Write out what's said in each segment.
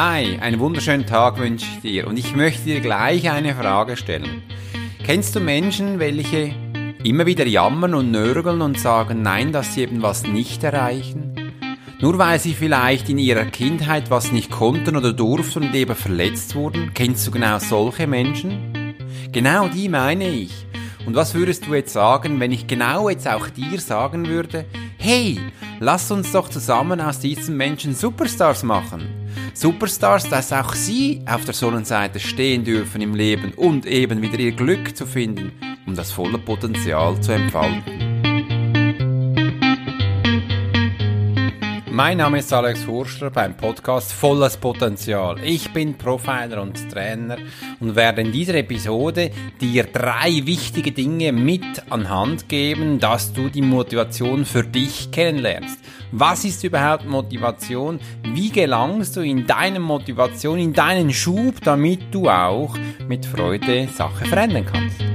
Hi, einen wunderschönen Tag wünsche ich dir und ich möchte dir gleich eine Frage stellen. Kennst du Menschen, welche immer wieder jammern und nörgeln und sagen nein, dass sie eben was nicht erreichen? Nur weil sie vielleicht in ihrer Kindheit was nicht konnten oder durften und eben verletzt wurden? Kennst du genau solche Menschen? Genau die meine ich. Und was würdest du jetzt sagen, wenn ich genau jetzt auch dir sagen würde, hey, lass uns doch zusammen aus diesen Menschen Superstars machen. Superstars, dass auch sie auf der Sonnenseite stehen dürfen im Leben und eben wieder ihr Glück zu finden, um das volle Potenzial zu entfalten. Mein Name ist Alex Hurster beim Podcast Volles Potenzial. Ich bin Profiler und Trainer und werde in dieser Episode dir drei wichtige Dinge mit an Hand geben, dass du die Motivation für dich kennenlernst. Was ist überhaupt Motivation? Wie gelangst du in deine Motivation, in deinen Schub, damit du auch mit Freude Sache verändern kannst?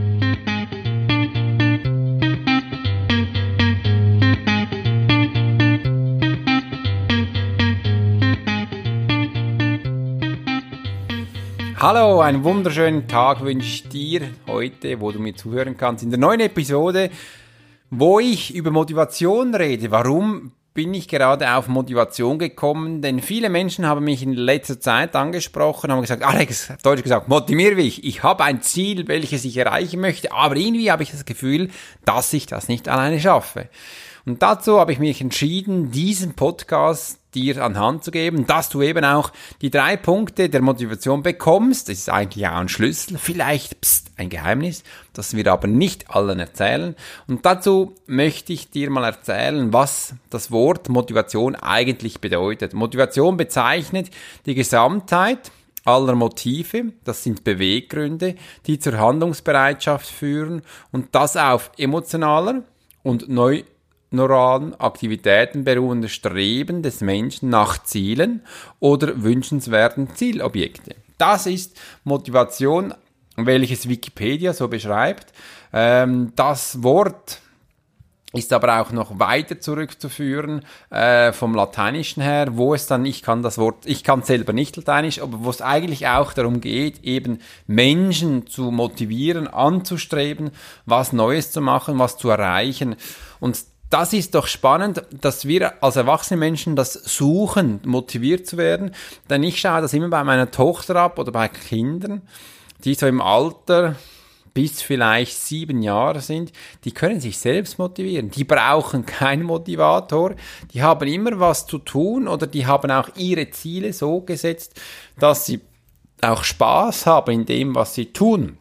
Hallo, einen wunderschönen Tag wünsche ich dir heute, wo du mir zuhören kannst, in der neuen Episode, wo ich über Motivation rede. Warum bin ich gerade auf Motivation gekommen? Denn viele Menschen haben mich in letzter Zeit angesprochen, haben gesagt, Alex, auf Deutsch gesagt, motiviere mich. Ich habe ein Ziel, welches ich erreichen möchte, aber irgendwie habe ich das Gefühl, dass ich das nicht alleine schaffe. Und dazu habe ich mich entschieden, diesen Podcast dir an Hand zu geben, dass du eben auch die drei Punkte der Motivation bekommst. Das ist eigentlich auch ein Schlüssel, vielleicht pst, ein Geheimnis, das wir aber nicht allen erzählen. Und dazu möchte ich dir mal erzählen, was das Wort Motivation eigentlich bedeutet. Motivation bezeichnet die Gesamtheit aller Motive, das sind Beweggründe, die zur Handlungsbereitschaft führen und das auf emotionaler und neu neuralen Aktivitäten beruhende Streben des Menschen nach Zielen oder wünschenswerten Zielobjekte. Das ist Motivation, welches Wikipedia so beschreibt. Ähm, das Wort ist aber auch noch weiter zurückzuführen äh, vom Lateinischen her, wo es dann, ich kann das Wort, ich kann selber nicht Lateinisch, aber wo es eigentlich auch darum geht, eben Menschen zu motivieren, anzustreben, was Neues zu machen, was zu erreichen. Und das ist doch spannend, dass wir als erwachsene Menschen das suchen, motiviert zu werden. Denn ich schaue das immer bei meiner Tochter ab oder bei Kindern, die so im Alter bis vielleicht sieben Jahre sind, die können sich selbst motivieren. Die brauchen keinen Motivator. Die haben immer was zu tun oder die haben auch ihre Ziele so gesetzt, dass sie auch Spaß haben in dem, was sie tun.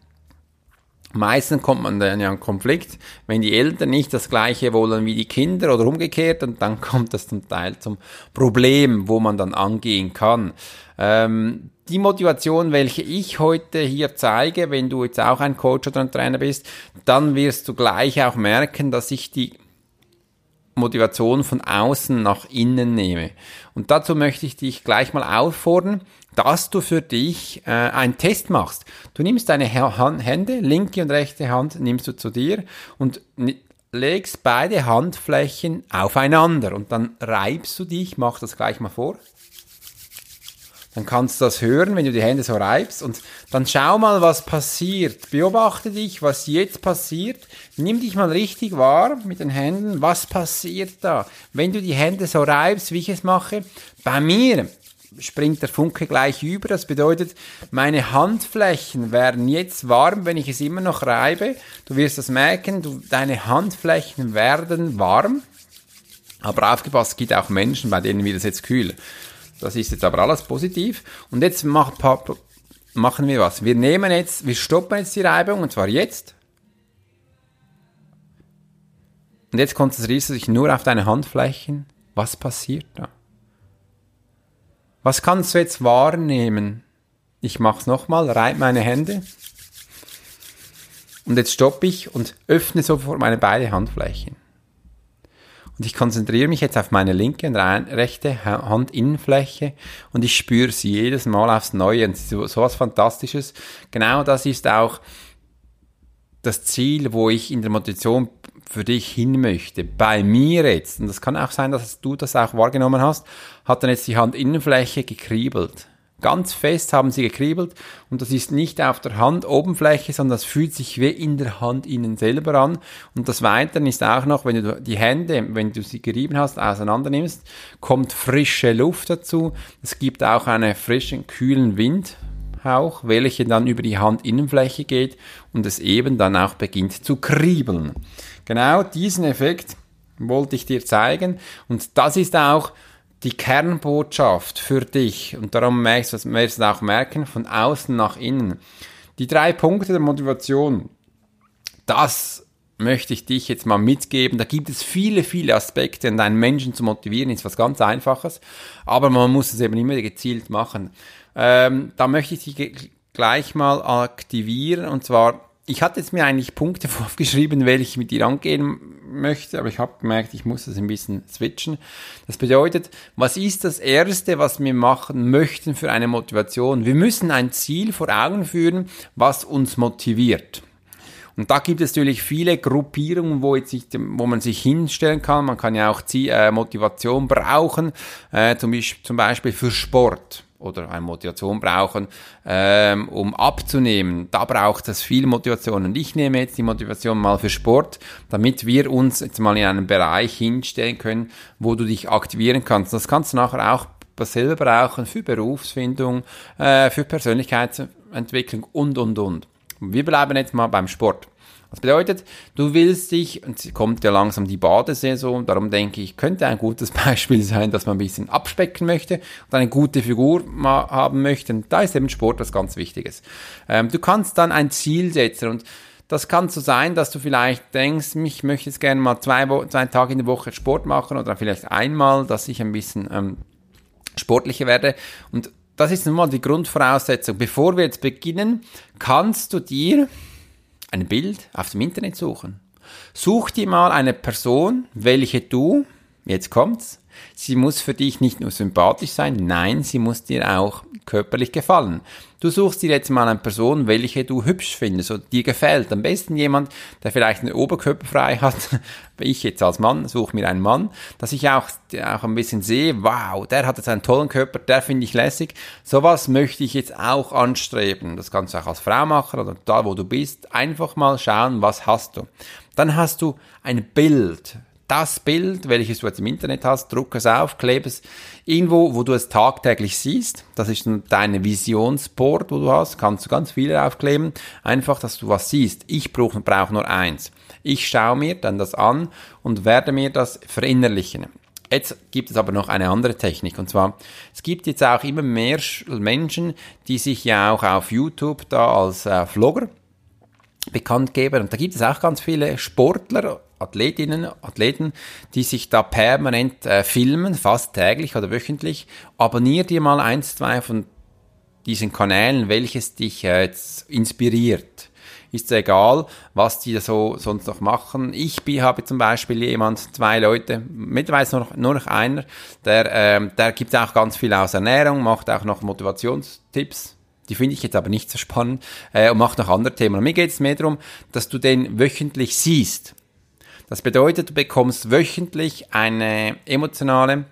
Meistens kommt man dann ja in Konflikt, wenn die Eltern nicht das Gleiche wollen wie die Kinder oder umgekehrt und dann kommt das zum Teil zum Problem, wo man dann angehen kann. Ähm, die Motivation, welche ich heute hier zeige, wenn du jetzt auch ein Coach oder ein Trainer bist, dann wirst du gleich auch merken, dass ich die Motivation von außen nach innen nehme. Und dazu möchte ich dich gleich mal auffordern, dass du für dich äh, einen Test machst. Du nimmst deine Hände, linke und rechte Hand, nimmst du zu dir und legst beide Handflächen aufeinander und dann reibst du dich, mach das gleich mal vor. Dann kannst du das hören, wenn du die Hände so reibst und dann schau mal, was passiert. Beobachte dich, was jetzt passiert. Nimm dich mal richtig wahr mit den Händen. Was passiert da? Wenn du die Hände so reibst, wie ich es mache, bei mir springt der Funke gleich über. Das bedeutet, meine Handflächen werden jetzt warm, wenn ich es immer noch reibe. Du wirst das merken, du, deine Handflächen werden warm. Aber aufgepasst, es gibt auch Menschen, bei denen wird es jetzt kühl. Das ist jetzt aber alles positiv. Und jetzt mach, machen wir was. Wir nehmen jetzt, wir stoppen jetzt die Reibung, und zwar jetzt. Und jetzt konzentrierst du dich nur auf deine Handflächen. Was passiert da? Was kannst du jetzt wahrnehmen? Ich mach's nochmal, reib meine Hände. Und jetzt stoppe ich und öffne sofort meine beiden Handflächen. Und ich konzentriere mich jetzt auf meine linke und rechte Handinnenfläche und ich spüre sie jedes Mal aufs Neue. Und so, so was Fantastisches. Genau das ist auch das Ziel, wo ich in der Motivation für dich hin möchte. Bei mir jetzt, und das kann auch sein, dass du das auch wahrgenommen hast, hat dann jetzt die Handinnenfläche gekriebelt. Ganz fest haben sie gekribbelt und das ist nicht auf der Handoberfläche, sondern das fühlt sich wie in der Hand innen selber an. Und das Weitere ist auch noch, wenn du die Hände, wenn du sie gerieben hast, auseinander nimmst, kommt frische Luft dazu. Es gibt auch einen frischen, kühlen Windhauch, welcher dann über die Handinnenfläche geht und es eben dann auch beginnt zu kribbeln. Genau diesen Effekt wollte ich dir zeigen und das ist auch die Kernbotschaft für dich, und darum merkst du es auch merken, von außen nach innen. Die drei Punkte der Motivation, das möchte ich dich jetzt mal mitgeben. Da gibt es viele, viele Aspekte, und einen Menschen zu motivieren ist was ganz Einfaches, aber man muss es eben immer gezielt machen. Ähm, da möchte ich dich gleich mal aktivieren, und zwar ich hatte jetzt mir eigentlich Punkte aufgeschrieben, welche ich mit dir angehen möchte, aber ich habe gemerkt, ich muss das ein bisschen switchen. Das bedeutet, was ist das Erste, was wir machen möchten für eine Motivation? Wir müssen ein Ziel vor Augen führen, was uns motiviert. Und da gibt es natürlich viele Gruppierungen, wo, jetzt sich, wo man sich hinstellen kann. Man kann ja auch Ziel, äh, Motivation brauchen, äh, zum, Beispiel, zum Beispiel für Sport oder eine Motivation brauchen, ähm, um abzunehmen. Da braucht es viel Motivation. Und ich nehme jetzt die Motivation mal für Sport, damit wir uns jetzt mal in einen Bereich hinstellen können, wo du dich aktivieren kannst. Das kannst du nachher auch selber brauchen für Berufsfindung, äh, für Persönlichkeitsentwicklung und, und, und. Wir bleiben jetzt mal beim Sport. Das bedeutet, du willst dich, und es kommt ja langsam die Badesaison, darum denke ich, könnte ein gutes Beispiel sein, dass man ein bisschen abspecken möchte und eine gute Figur haben möchte. Und da ist eben Sport was ganz Wichtiges. Ähm, du kannst dann ein Ziel setzen und das kann so sein, dass du vielleicht denkst, ich möchte jetzt gerne mal zwei, zwei Tage in der Woche Sport machen oder vielleicht einmal, dass ich ein bisschen ähm, sportlicher werde. Und das ist nun mal die Grundvoraussetzung. Bevor wir jetzt beginnen, kannst du dir ein Bild auf dem Internet suchen. Such dir mal eine Person, welche du, jetzt kommt's, sie muss für dich nicht nur sympathisch sein, nein, sie muss dir auch körperlich gefallen. Du suchst dir jetzt mal eine Person, welche du hübsch findest oder dir gefällt. Am besten jemand, der vielleicht einen Oberkörper frei hat. Ich jetzt als Mann suche mir einen Mann, dass ich auch, auch ein bisschen sehe, wow, der hat jetzt einen tollen Körper, der finde ich lässig. Sowas möchte ich jetzt auch anstreben. Das kannst du auch als Frau machen oder da, wo du bist. Einfach mal schauen, was hast du. Dann hast du ein Bild das Bild, welches du jetzt im Internet hast, druck es auf, klebe es irgendwo, wo du es tagtäglich siehst. Das ist deine Visionsboard, wo du hast. Kannst du ganz viele aufkleben. Einfach, dass du was siehst. Ich brauche brauch nur eins. Ich schaue mir dann das an und werde mir das verinnerlichen. Jetzt gibt es aber noch eine andere Technik und zwar, es gibt jetzt auch immer mehr Menschen, die sich ja auch auf YouTube da als äh, Vlogger bekannt geben und da gibt es auch ganz viele Sportler Athletinnen, Athleten, die sich da permanent äh, filmen, fast täglich oder wöchentlich. Abonnier dir mal eins, zwei von diesen Kanälen, welches dich äh, jetzt inspiriert. Ist egal, was die so sonst noch machen. Ich habe zum Beispiel jemand, zwei Leute, mittlerweile nur noch, nur noch einer, der, ähm, der gibt auch ganz viel aus Ernährung, macht auch noch Motivationstipps, die finde ich jetzt aber nicht so spannend äh, und macht noch andere Themen. Und mir geht es mehr darum, dass du den wöchentlich siehst. Das bedeutet, du bekommst wöchentlich eine emotionale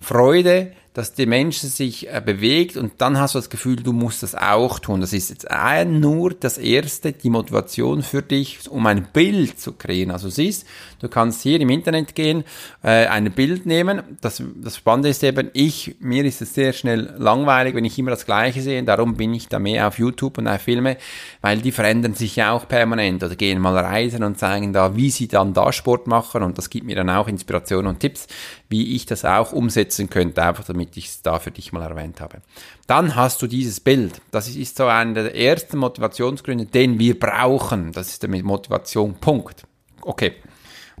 Freude, dass die Menschen sich äh, bewegt und dann hast du das Gefühl, du musst das auch tun. Das ist jetzt nur das erste, die Motivation für dich, um ein Bild zu kreieren. Also siehst, du kannst hier im Internet gehen, äh, ein Bild nehmen. Das, das Spannende ist eben, ich, mir ist es sehr schnell langweilig, wenn ich immer das Gleiche sehe. Darum bin ich da mehr auf YouTube und auf Filme, weil die verändern sich ja auch permanent oder gehen mal reisen und zeigen da, wie sie dann da Sport machen und das gibt mir dann auch Inspiration und Tipps, wie ich das auch umsetzen könnte, einfach damit ich es da für dich mal erwähnt habe. Dann hast du dieses Bild. Das ist so einer der ersten Motivationsgründe, den wir brauchen. Das ist der Motivation. Punkt. Okay.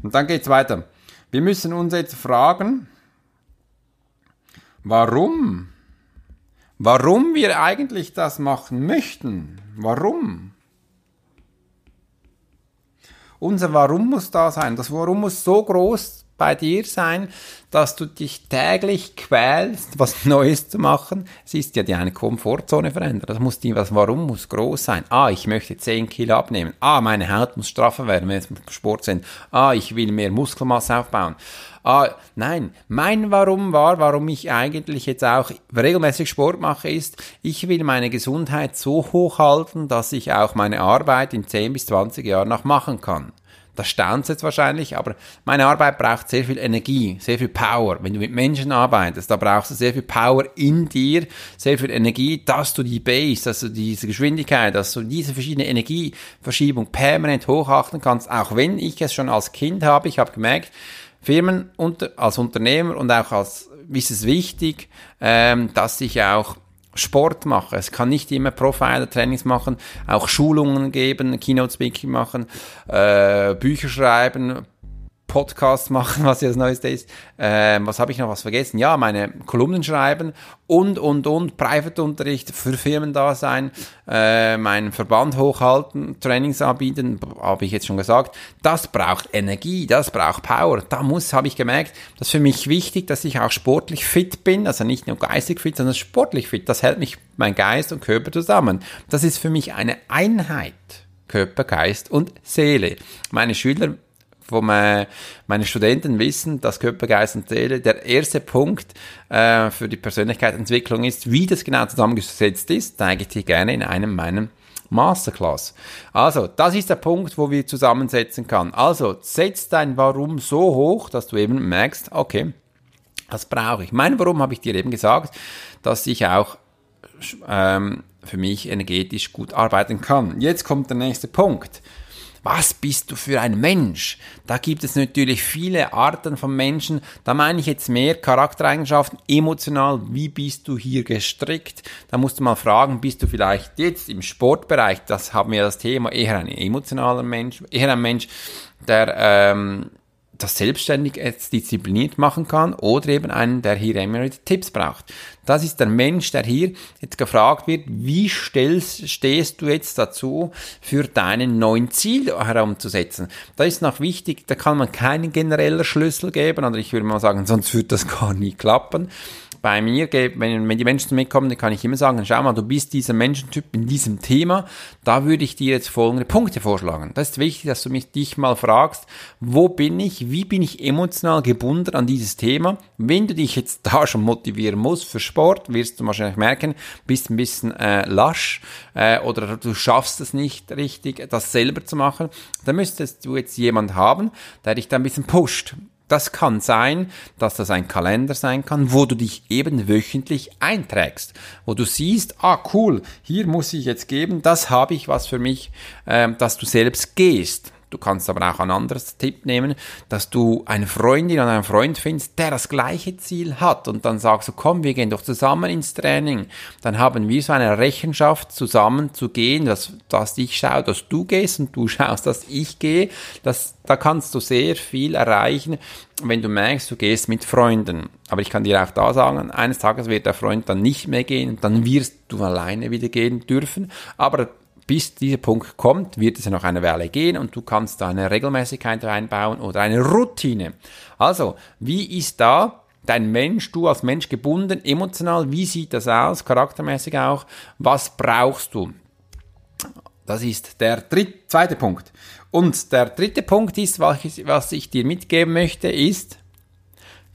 Und dann geht's weiter. Wir müssen uns jetzt fragen, warum? Warum wir eigentlich das machen möchten? Warum? Unser Warum muss da sein. Das Warum muss so groß bei dir sein, dass du dich täglich quälst, was Neues zu machen. Es ist ja die Komfortzone verändern. Das muss die, was, warum muss groß sein? Ah, ich möchte 10 Kilo abnehmen. Ah, meine Haut muss straffer werden, wenn wir im Sport sind. Ah, ich will mehr Muskelmasse aufbauen. Ah, nein, mein Warum war, warum ich eigentlich jetzt auch regelmäßig Sport mache, ist, ich will meine Gesundheit so hoch halten, dass ich auch meine Arbeit in 10 bis 20 Jahren noch machen kann. Das staunt jetzt wahrscheinlich, aber meine Arbeit braucht sehr viel Energie, sehr viel Power. Wenn du mit Menschen arbeitest, da brauchst du sehr viel Power in dir, sehr viel Energie, dass du die Base, dass du diese Geschwindigkeit, dass du diese verschiedene Energieverschiebung permanent hochachten kannst, auch wenn ich es schon als Kind habe. Ich habe gemerkt, Firmen unter, als Unternehmer und auch als ist es wichtig, ähm, dass ich auch Sport mache. Es kann nicht immer Profiler-Trainings machen, auch Schulungen geben, Keynote-Speaking machen, äh, Bücher schreiben, Podcast machen, was das Neueste ist. Ähm, was habe ich noch was vergessen? Ja, meine Kolumnen schreiben und, und, und, Private-Unterricht für Firmen da sein, äh, meinen Verband hochhalten, Trainings anbieten, habe ich jetzt schon gesagt. Das braucht Energie, das braucht Power. Da muss, habe ich gemerkt, das ist für mich wichtig, dass ich auch sportlich fit bin, also nicht nur geistig fit, sondern sportlich fit. Das hält mich, mein Geist und Körper zusammen. Das ist für mich eine Einheit. Körper, Geist und Seele. Meine Schüler wo meine Studenten wissen, dass Körper, Geist und Seele der erste Punkt äh, für die Persönlichkeitsentwicklung ist. Wie das genau zusammengesetzt ist, zeige ich dir gerne in einem meiner Masterclass. Also, das ist der Punkt, wo wir zusammensetzen kann. Also, setz dein Warum so hoch, dass du eben merkst, okay, das brauche ich. Mein Warum habe ich dir eben gesagt, dass ich auch ähm, für mich energetisch gut arbeiten kann. Jetzt kommt der nächste Punkt was bist du für ein Mensch? Da gibt es natürlich viele Arten von Menschen. Da meine ich jetzt mehr Charaktereigenschaften, emotional, wie bist du hier gestrickt? Da musst du mal fragen, bist du vielleicht jetzt im Sportbereich, das haben wir das Thema, eher ein emotionaler Mensch, eher ein Mensch, der ähm, das selbstständig jetzt diszipliniert machen kann oder eben einen, der hier immer Tipps braucht. Das ist der Mensch, der hier jetzt gefragt wird, wie stellst, stehst du jetzt dazu, für deinen neuen Ziel herumzusetzen. Da ist noch wichtig, da kann man keinen generellen Schlüssel geben, oder ich würde mal sagen, sonst wird das gar nie klappen bei mir, wenn, wenn die Menschen zu mir kommen, dann kann ich immer sagen, schau mal, du bist dieser Menschentyp in diesem Thema, da würde ich dir jetzt folgende Punkte vorschlagen. Das ist wichtig, dass du mich dich mal fragst, wo bin ich, wie bin ich emotional gebunden an dieses Thema. Wenn du dich jetzt da schon motivieren musst für Sport, wirst du wahrscheinlich merken, bist ein bisschen äh, lasch äh, oder du schaffst es nicht richtig, das selber zu machen, dann müsstest du jetzt jemand haben, der dich da ein bisschen pusht. Das kann sein, dass das ein Kalender sein kann, wo du dich eben wöchentlich einträgst, wo du siehst, ah cool, hier muss ich jetzt geben, das habe ich was für mich, äh, dass du selbst gehst. Du kannst aber auch ein anderes Tipp nehmen, dass du eine Freundin oder einen Freund findest, der das gleiche Ziel hat und dann sagst du, komm, wir gehen doch zusammen ins Training. Dann haben wir so eine Rechenschaft zusammen zu gehen, dass, dass ich schaue, dass du gehst und du schaust, dass ich gehe. Das, da kannst du sehr viel erreichen, wenn du merkst, du gehst mit Freunden. Aber ich kann dir auch da sagen, eines Tages wird der Freund dann nicht mehr gehen, dann wirst du alleine wieder gehen dürfen. Aber bis dieser Punkt kommt, wird es ja noch eine Weile gehen und du kannst da eine Regelmäßigkeit reinbauen oder eine Routine. Also, wie ist da dein Mensch, du als Mensch gebunden, emotional, wie sieht das aus, charaktermäßig auch, was brauchst du? Das ist der dritte, zweite Punkt. Und der dritte Punkt ist, was ich, was ich dir mitgeben möchte, ist,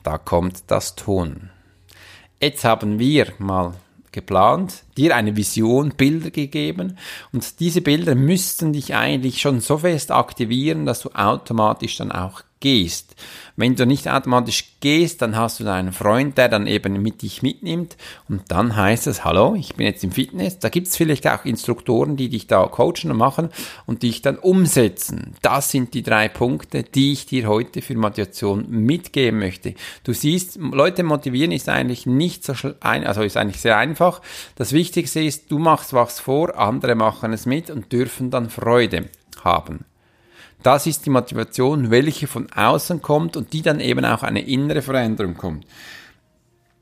da kommt das Tun. Jetzt haben wir mal geplant, dir eine Vision, Bilder gegeben. Und diese Bilder müssten dich eigentlich schon so fest aktivieren, dass du automatisch dann auch gehst. Wenn du nicht automatisch gehst, dann hast du deinen Freund, der dann eben mit dich mitnimmt und dann heißt es, hallo, ich bin jetzt im Fitness. Da gibt es vielleicht auch Instruktoren, die dich da coachen und machen und dich dann umsetzen. Das sind die drei Punkte, die ich dir heute für Motivation mitgeben möchte. Du siehst, Leute motivieren ist eigentlich nicht so ein, also ist eigentlich sehr einfach. Das Wichtigste ist, du machst was vor, andere machen es mit und dürfen dann Freude haben. Das ist die Motivation, welche von außen kommt und die dann eben auch eine innere Veränderung kommt.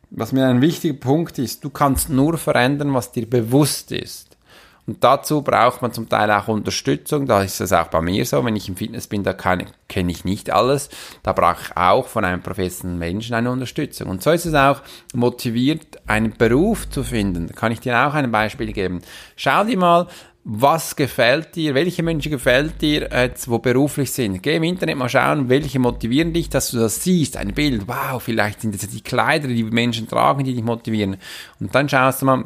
Was mir ein wichtiger Punkt ist, du kannst nur verändern, was dir bewusst ist. Und dazu braucht man zum Teil auch Unterstützung. Da ist es auch bei mir so. Wenn ich im Fitness bin, da kenne ich nicht alles. Da brauche ich auch von einem professionellen Menschen eine Unterstützung. Und so ist es auch motiviert, einen Beruf zu finden. Da kann ich dir auch ein Beispiel geben. Schau dir mal, was gefällt dir, welche Menschen gefällt dir, jetzt, wo beruflich sind. Geh im Internet mal schauen, welche motivieren dich, dass du das siehst, ein Bild, wow, vielleicht sind das die Kleider, die Menschen tragen, die dich motivieren. Und dann schaust du mal,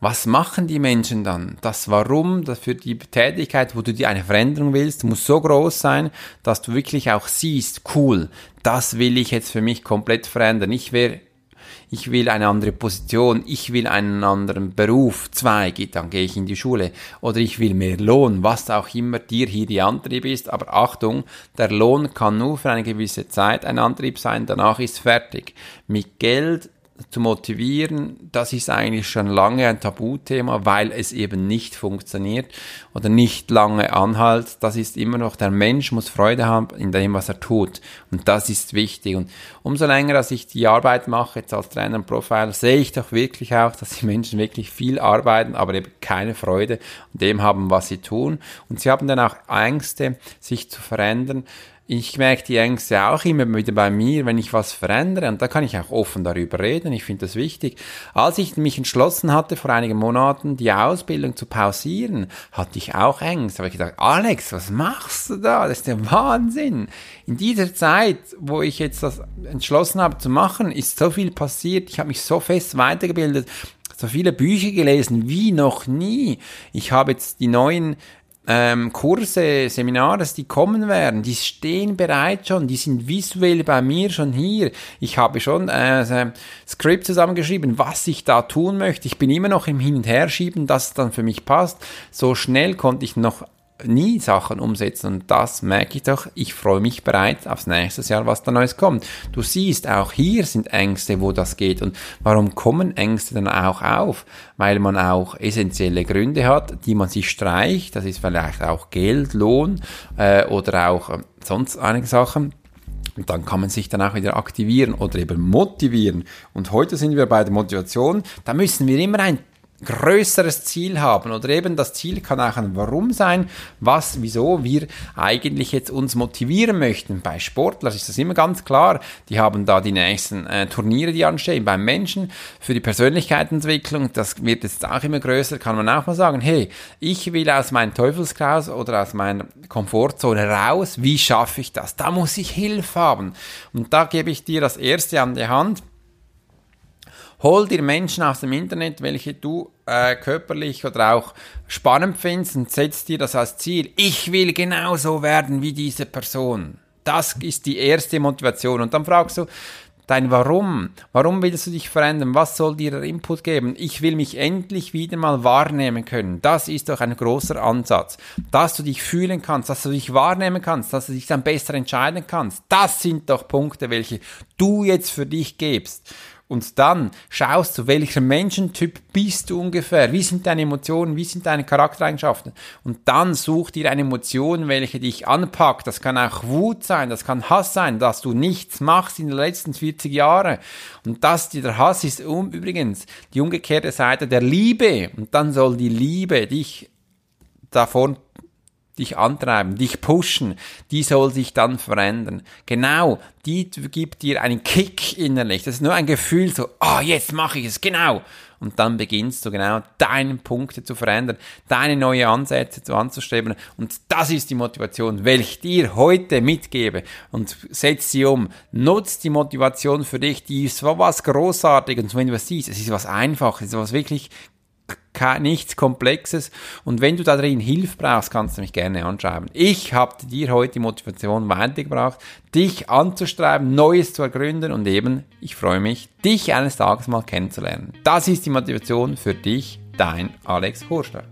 was machen die Menschen dann? Das Warum, das für die Tätigkeit, wo du dir eine Veränderung willst, muss so groß sein, dass du wirklich auch siehst, cool, das will ich jetzt für mich komplett verändern. Ich wäre ich will eine andere Position, ich will einen anderen Beruf, zwei, dann gehe ich in die Schule. Oder ich will mehr Lohn, was auch immer dir hier die Antrieb ist. Aber Achtung, der Lohn kann nur für eine gewisse Zeit ein Antrieb sein, danach ist fertig. Mit Geld zu motivieren, das ist eigentlich schon lange ein Tabuthema, weil es eben nicht funktioniert oder nicht lange anhält. Das ist immer noch, der Mensch muss Freude haben in dem, was er tut. Und das ist wichtig. Und umso länger, dass ich die Arbeit mache, jetzt als Trainer und Profiler, sehe ich doch wirklich auch, dass die Menschen wirklich viel arbeiten, aber eben keine Freude an dem haben, was sie tun. Und sie haben dann auch Ängste, sich zu verändern ich merke die Ängste auch immer wieder bei mir, wenn ich was verändere und da kann ich auch offen darüber reden. Ich finde das wichtig. Als ich mich entschlossen hatte, vor einigen Monaten die Ausbildung zu pausieren, hatte ich auch Ängste. Aber ich gedacht, Alex, was machst du da? Das ist der Wahnsinn. In dieser Zeit, wo ich jetzt das entschlossen habe zu machen, ist so viel passiert. Ich habe mich so fest weitergebildet so viele Bücher gelesen wie noch nie. Ich habe jetzt die neuen ähm, Kurse, Seminare, die kommen werden, die stehen bereit schon, die sind visuell bei mir schon hier. Ich habe schon äh, Skript zusammengeschrieben, was ich da tun möchte. Ich bin immer noch im Hin und Herschieben, dass es dann für mich passt. So schnell konnte ich noch nie Sachen umsetzen und das merke ich doch. Ich freue mich bereits aufs nächste Jahr, was da Neues kommt. Du siehst, auch hier sind Ängste, wo das geht. Und warum kommen Ängste dann auch auf? Weil man auch essentielle Gründe hat, die man sich streicht. Das ist vielleicht auch Geld, Lohn äh, oder auch äh, sonst einige Sachen. Und dann kann man sich dann auch wieder aktivieren oder eben motivieren. Und heute sind wir bei der Motivation. Da müssen wir immer ein größeres Ziel haben oder eben das Ziel kann auch ein Warum sein, was, wieso wir eigentlich jetzt uns motivieren möchten. Bei Sportlern ist das immer ganz klar, die haben da die nächsten äh, Turniere, die anstehen. Beim Menschen für die Persönlichkeitsentwicklung, das wird jetzt auch immer größer, kann man auch mal sagen, hey, ich will aus meinem Teufelskreis oder aus meiner Komfortzone raus, wie schaffe ich das? Da muss ich Hilfe haben. Und da gebe ich dir das erste an die Hand Hol dir Menschen aus dem Internet, welche du äh, körperlich oder auch spannend findest und setz dir das als Ziel. Ich will genauso werden wie diese Person. Das ist die erste Motivation. Und dann fragst du, dein Warum. Warum willst du dich verändern? Was soll dir der Input geben? Ich will mich endlich wieder mal wahrnehmen können. Das ist doch ein großer Ansatz. Dass du dich fühlen kannst, dass du dich wahrnehmen kannst, dass du dich dann besser entscheiden kannst. Das sind doch Punkte, welche du jetzt für dich gibst. Und dann schaust du, welcher Menschentyp bist du ungefähr? Wie sind deine Emotionen? Wie sind deine Charaktereigenschaften? Und dann such dir eine Emotion, welche dich anpackt. Das kann auch Wut sein, das kann Hass sein, dass du nichts machst in den letzten 40 Jahren. Und das, der Hass ist um, übrigens die umgekehrte Seite der Liebe. Und dann soll die Liebe dich davon dich antreiben, dich pushen, die soll sich dann verändern. Genau, die gibt dir einen Kick innerlich. Das ist nur ein Gefühl so, ah, oh, jetzt mache ich es, genau. Und dann beginnst du genau deine Punkte zu verändern, deine neue Ansätze zu anzustreben. Und das ist die Motivation, welche ich dir heute mitgebe. Und setz sie um. Nutz die Motivation für dich. Die ist was Großartiges. Und wenn du was siehst, es ist was Einfaches, es ist was wirklich nichts Komplexes. Und wenn du da drin Hilfe brauchst, kannst du mich gerne anschreiben. Ich habe dir heute die Motivation weitergebracht, dich anzustreben, Neues zu ergründen und eben, ich freue mich, dich eines Tages mal kennenzulernen. Das ist die Motivation für dich, dein Alex Horster.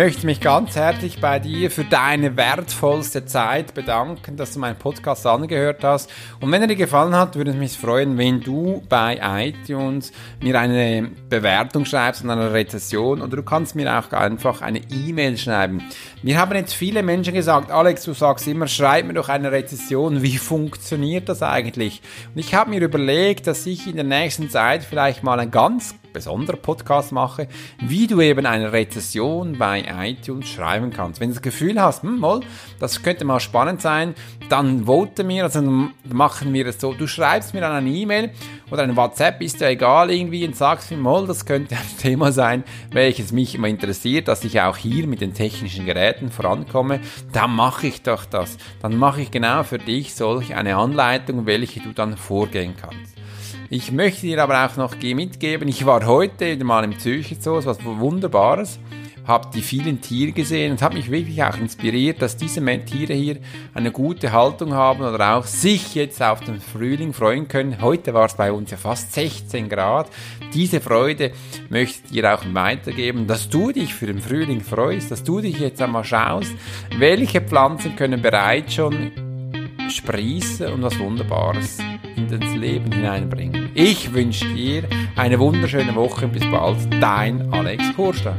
Möchte mich ganz herzlich bei dir für deine wertvollste Zeit bedanken, dass du meinen Podcast angehört hast. Und wenn er dir gefallen hat, würde es mich freuen, wenn du bei iTunes mir eine Bewertung schreibst und eine Rezession oder du kannst mir auch einfach eine E-Mail schreiben. Mir haben jetzt viele Menschen gesagt, Alex, du sagst immer, schreib mir doch eine Rezession. Wie funktioniert das eigentlich? Und ich habe mir überlegt, dass ich in der nächsten Zeit vielleicht mal ein ganz besonderer Podcast mache, wie du eben eine Rezession bei iTunes schreiben kannst. Wenn du das Gefühl hast, hm, mal, das könnte mal spannend sein, dann vote mir, also machen wir es so, du schreibst mir dann eine E-Mail oder ein WhatsApp, ist ja egal irgendwie und sagst mir mal, das könnte ein Thema sein, welches mich immer interessiert, dass ich auch hier mit den technischen Geräten vorankomme, dann mache ich doch das. Dann mache ich genau für dich solch eine Anleitung, welche du dann vorgehen kannst. Ich möchte dir aber auch noch mitgeben, ich war heute mal im Zürcher Zoo, was Wunderbares, habe die vielen Tiere gesehen und habe mich wirklich auch inspiriert, dass diese Tiere hier eine gute Haltung haben oder auch sich jetzt auf den Frühling freuen können. Heute war es bei uns ja fast 16 Grad. Diese Freude möchte ich dir auch weitergeben, dass du dich für den Frühling freust, dass du dich jetzt einmal schaust, welche Pflanzen können bereits schon sprießen und was Wunderbares ins Leben hineinbringen. Ich wünsche dir eine wunderschöne Woche. Bis bald. Dein Alex Horster.